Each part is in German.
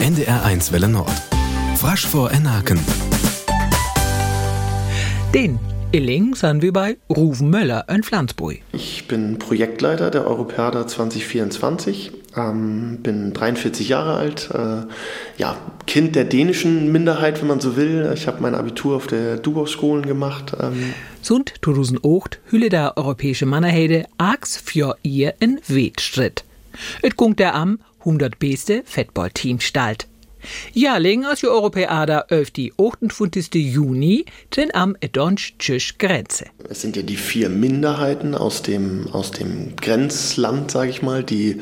NDR1 Welle Nord. Frasch vor Enaken. Den Illing sind wir bei Ruven Möller in Flensburg. Ich bin Projektleiter der Europäada 2024, ähm, bin 43 Jahre alt, äh, ja, Kind der dänischen Minderheit, wenn man so will. Ich habe mein Abitur auf der Dubow-Schulen gemacht. Ähm. Sund 2008 hülle der europäische Mannerheide Ax für ihr in Wetstritt. Et gungt der am 100 beste Fettball-Team stalt. Jahrling als die öf die 28. Juni drin am Edonsch-Tschüsch Grenze. Es sind ja die vier Minderheiten aus dem, aus dem Grenzland, sage ich mal, die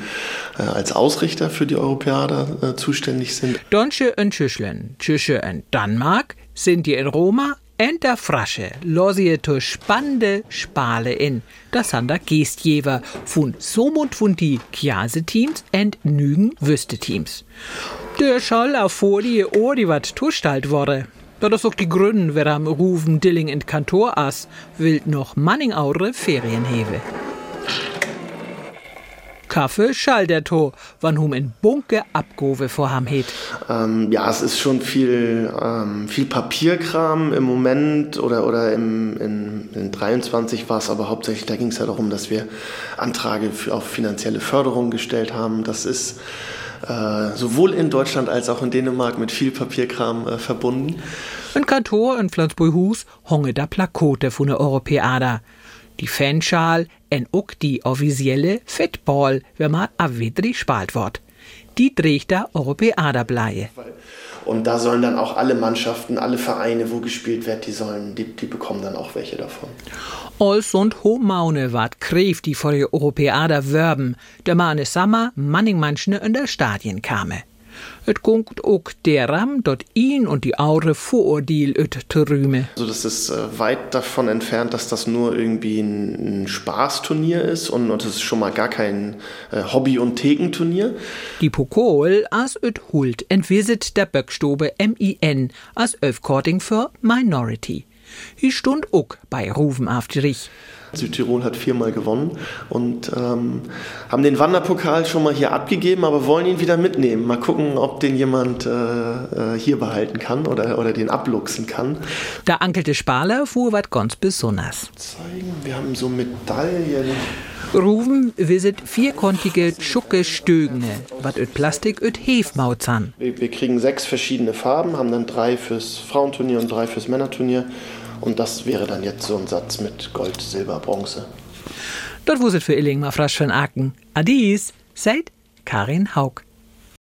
äh, als Ausrichter für die Europäada äh, zuständig sind. Donsche und Tschüschlen, Tschüsche und Danmark sind die in Roma en der Frasche losie to spannende Spale in. Das sind der Gestjever von Somund von die Chiase-Teams und Nügen Wüste-Teams. Der Schall auf Folie die wat tustalt wurde. Da das auch die Gründen, wer am Rufen Dilling in Kantor ass, wild noch Manningaure Ferienhewe. Kaffee schall der To, wann hum in Bunke Abgove vorham het. Ähm, ja, es ist schon viel, ähm, viel Papierkram im Moment oder, oder im, in, in 23 war es aber hauptsächlich, da ging es ja darum, dass wir Anträge für, auf finanzielle Förderung gestellt haben. Das ist äh, sowohl in Deutschland als auch in Dänemark mit viel Papierkram äh, verbunden. In Kantor in Flensburg-Hus honge da Plakote von der Europäada die Fanschal en ook die offizielle Fettball, wenn man avidri spalt wird. Die trägt der Europäader Bleie. Und da sollen dann auch alle Mannschaften, alle Vereine, wo gespielt wird, die sollen, die, die bekommen dann auch welche davon. Als und Homaune Kref, die vor der Europäader werben, der Mane Sammer manning manchne in der Stadien kame. Et gungt ook deram, dort ihn und die Aure Vorurteil öt rühme. Also das ist äh, weit davon entfernt, dass das nur irgendwie ein, Spaßturnier ist und, und es ist schon mal gar kein äh, Hobby- und Thekenturnier. Die Pokal as öt hult entwisit der Böckstobe MIN as Öfkorting für Minority. Hi stund ook bei Rufen Afterich. Südtirol hat viermal gewonnen und ähm, haben den Wanderpokal schon mal hier abgegeben, aber wollen ihn wieder mitnehmen. Mal gucken, ob den jemand äh, äh hier behalten kann oder, oder den abluchsen kann. Der ankelte Spaler fuhr wat ganz besonders. Zeigen, wir haben so Medaillen. Ruven visit vierkontige Tschucke Stögne, wat öt Plastik öt Hefmauzan. Wir, wir kriegen sechs verschiedene Farben, haben dann drei fürs Frauenturnier und drei fürs Männerturnier. Und das wäre dann jetzt so ein Satz mit Gold, Silber, Bronze. Dort wuset für Illing mal frasch von Aken. Adis, seid Karin Haug.